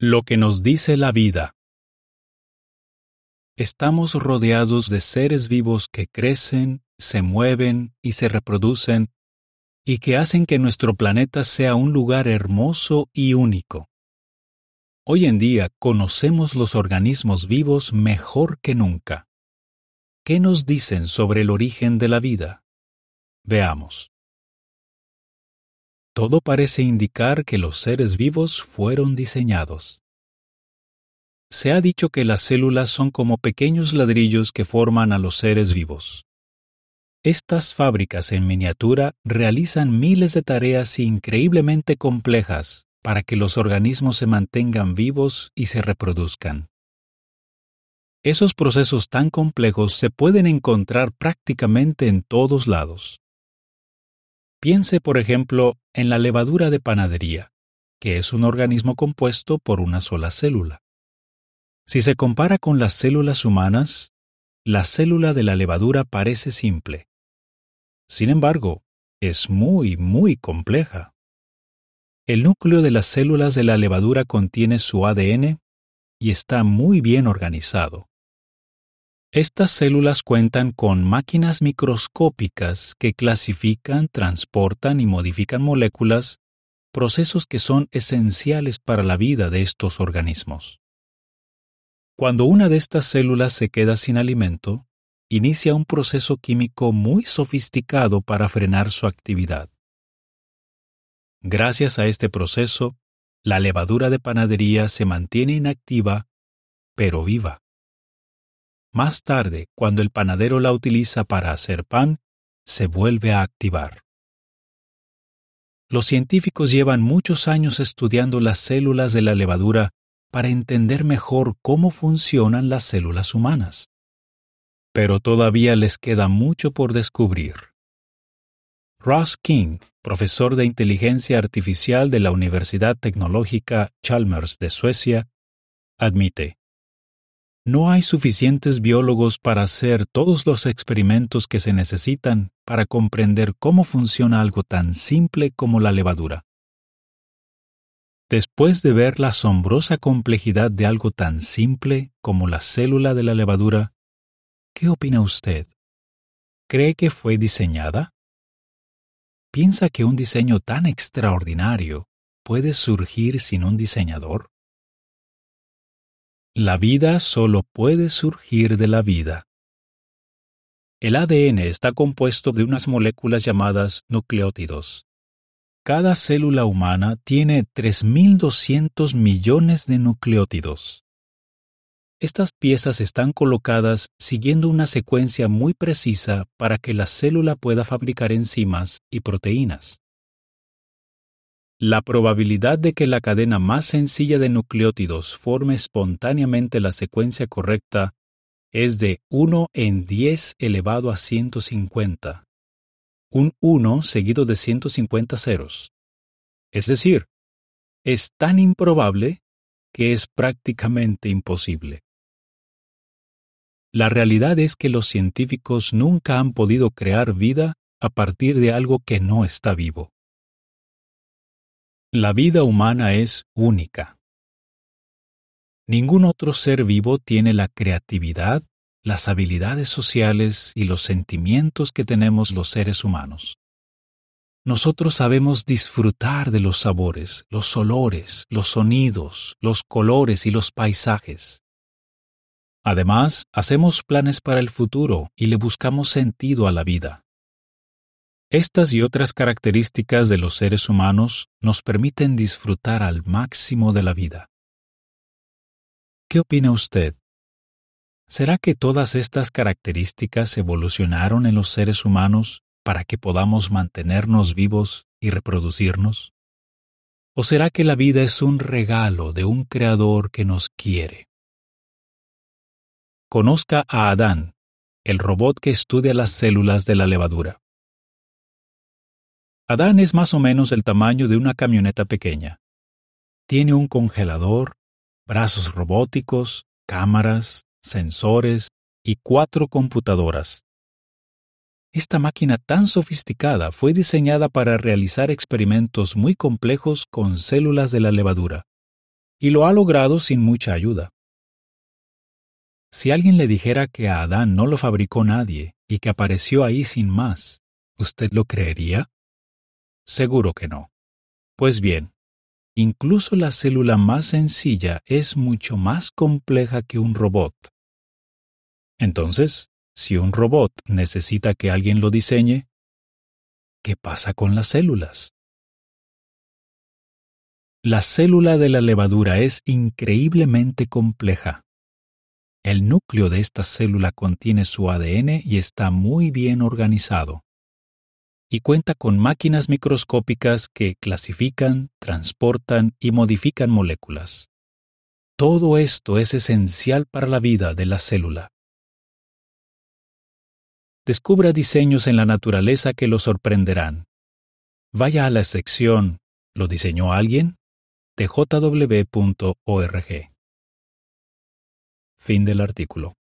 Lo que nos dice la vida. Estamos rodeados de seres vivos que crecen, se mueven y se reproducen y que hacen que nuestro planeta sea un lugar hermoso y único. Hoy en día conocemos los organismos vivos mejor que nunca. ¿Qué nos dicen sobre el origen de la vida? Veamos. Todo parece indicar que los seres vivos fueron diseñados. Se ha dicho que las células son como pequeños ladrillos que forman a los seres vivos. Estas fábricas en miniatura realizan miles de tareas increíblemente complejas para que los organismos se mantengan vivos y se reproduzcan. Esos procesos tan complejos se pueden encontrar prácticamente en todos lados. Piense, por ejemplo, en la levadura de panadería, que es un organismo compuesto por una sola célula. Si se compara con las células humanas, la célula de la levadura parece simple. Sin embargo, es muy, muy compleja. El núcleo de las células de la levadura contiene su ADN y está muy bien organizado. Estas células cuentan con máquinas microscópicas que clasifican, transportan y modifican moléculas, procesos que son esenciales para la vida de estos organismos. Cuando una de estas células se queda sin alimento, inicia un proceso químico muy sofisticado para frenar su actividad. Gracias a este proceso, la levadura de panadería se mantiene inactiva, pero viva. Más tarde, cuando el panadero la utiliza para hacer pan, se vuelve a activar. Los científicos llevan muchos años estudiando las células de la levadura para entender mejor cómo funcionan las células humanas. Pero todavía les queda mucho por descubrir. Ross King, profesor de inteligencia artificial de la Universidad Tecnológica Chalmers de Suecia, admite, no hay suficientes biólogos para hacer todos los experimentos que se necesitan para comprender cómo funciona algo tan simple como la levadura. Después de ver la asombrosa complejidad de algo tan simple como la célula de la levadura, ¿qué opina usted? ¿Cree que fue diseñada? ¿Piensa que un diseño tan extraordinario puede surgir sin un diseñador? La vida solo puede surgir de la vida. El ADN está compuesto de unas moléculas llamadas nucleótidos. Cada célula humana tiene 3.200 millones de nucleótidos. Estas piezas están colocadas siguiendo una secuencia muy precisa para que la célula pueda fabricar enzimas y proteínas. La probabilidad de que la cadena más sencilla de nucleótidos forme espontáneamente la secuencia correcta es de 1 en 10 elevado a 150 un 1 seguido de 150 ceros. Es decir, es tan improbable que es prácticamente imposible. La realidad es que los científicos nunca han podido crear vida a partir de algo que no está vivo. La vida humana es única. Ningún otro ser vivo tiene la creatividad, las habilidades sociales y los sentimientos que tenemos los seres humanos. Nosotros sabemos disfrutar de los sabores, los olores, los sonidos, los colores y los paisajes. Además, hacemos planes para el futuro y le buscamos sentido a la vida. Estas y otras características de los seres humanos nos permiten disfrutar al máximo de la vida. ¿Qué opina usted? ¿Será que todas estas características evolucionaron en los seres humanos para que podamos mantenernos vivos y reproducirnos? ¿O será que la vida es un regalo de un creador que nos quiere? Conozca a Adán, el robot que estudia las células de la levadura. Adán es más o menos del tamaño de una camioneta pequeña. Tiene un congelador, brazos robóticos, cámaras, sensores y cuatro computadoras. Esta máquina tan sofisticada fue diseñada para realizar experimentos muy complejos con células de la levadura. y lo ha logrado sin mucha ayuda. Si alguien le dijera que a Adán no lo fabricó nadie y que apareció ahí sin más, ¿usted lo creería? Seguro que no. Pues bien, incluso la célula más sencilla es mucho más compleja que un robot. Entonces, si un robot necesita que alguien lo diseñe, ¿qué pasa con las células? La célula de la levadura es increíblemente compleja. El núcleo de esta célula contiene su ADN y está muy bien organizado. Y cuenta con máquinas microscópicas que clasifican, transportan y modifican moléculas. Todo esto es esencial para la vida de la célula descubra diseños en la naturaleza que lo sorprenderán. Vaya a la sección ¿Lo diseñó alguien? de. Fin del artículo.